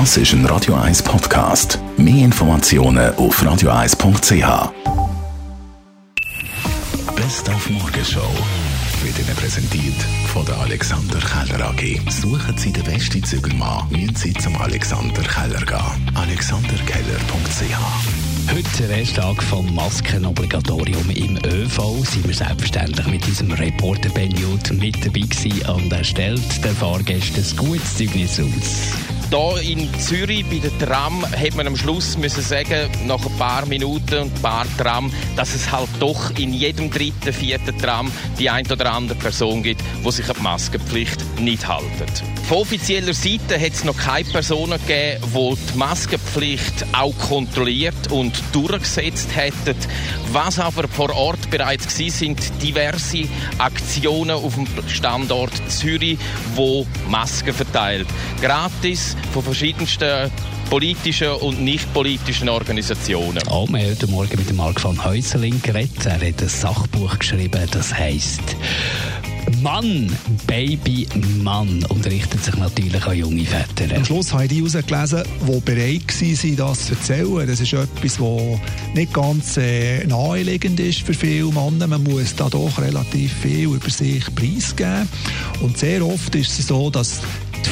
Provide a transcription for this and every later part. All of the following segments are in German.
Das ist ein Radio 1 Podcast. Mehr Informationen auf radio1.ch. Best auf Morgenshow wird Ihnen präsentiert von der Alexander Keller AG. Suchen Sie den besten Zügelmann, müssen Sie zum Alexander Keller gehen. alexanderkeller.ch Heute der erste Tag vom Maskenobligatorium im ÖV. Sind wir selbstverständlich mit unserem Reporter Ben Jut mit dabei gewesen und er stellt den Fahrgästen ein gutes Zeugnis aus. Hier in Zürich bei der Tram hat man am Schluss müssen sagen, nach ein paar Minuten und ein paar Tram, dass es halt doch in jedem dritten, vierten Tram die ein oder andere Person gibt, die sich an die Maskenpflicht nicht halten. Von offizieller Seite hat es noch keine Personen gegeben, die die Maskenpflicht auch kontrolliert und durchgesetzt hätten. Was aber vor Ort bereits waren, sind diverse Aktionen auf dem Standort Zürich, wo Masken verteilt. Gratis von verschiedensten politischen und nicht politischen Organisationen. Oh, wir haben heute Morgen mit dem Mark van Häuseling geredet. Er hat ein Sachbuch geschrieben, das heisst Mann, Baby, Mann und richtet sich natürlich an junge Väter. Am Schluss habe ich die herausgelesen, die bereit waren, das zu erzählen. Das ist etwas, das nicht ganz äh, naheliegend ist für viele Männer. Man muss da doch relativ viel über sich preisgeben. Und sehr oft ist es so, dass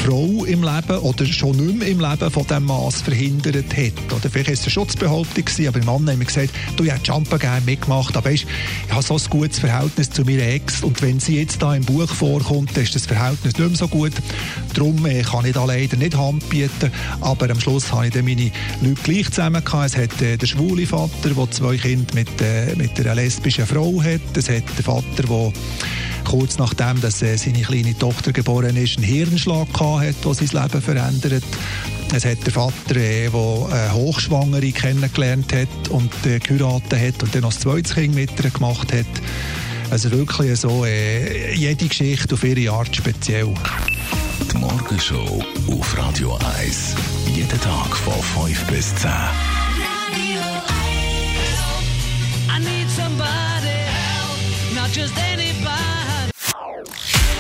Frau im Leben oder schon nicht mehr im Leben von diesem Mass verhindert hat. Oder vielleicht war es eine Schutzbehauptung, aber im Mann haben wir gesagt, du, ich hätte Jumper gerne mitgemacht, aber weißt, ich habe so ein gutes Verhältnis zu meiner Ex und wenn sie jetzt da im Buch vorkommt, dann ist das Verhältnis nicht mehr so gut. Darum äh, kann ich da leider nicht Hand bieten, aber am Schluss habe ich dann meine Leute gleich zusammen gehabt. Es hat äh, der schwule Vater, der zwei Kinder mit, äh, mit einer lesbischen Frau hat. Es hat der Vater, der kurz nachdem dass, äh, seine kleine Tochter geboren ist, einen Hirnschlag hat, der sein Leben verändert. Es hat der Vater, äh, der eine Hochschwangere kennengelernt hat und äh, geheiratet hat und dann noch das zweites Kind mit ihr gemacht hat. Also wirklich so, äh, jede Geschichte auf ihre Art speziell. Die Morgenshow auf Radio 1. Jeden Tag von 5 bis 10.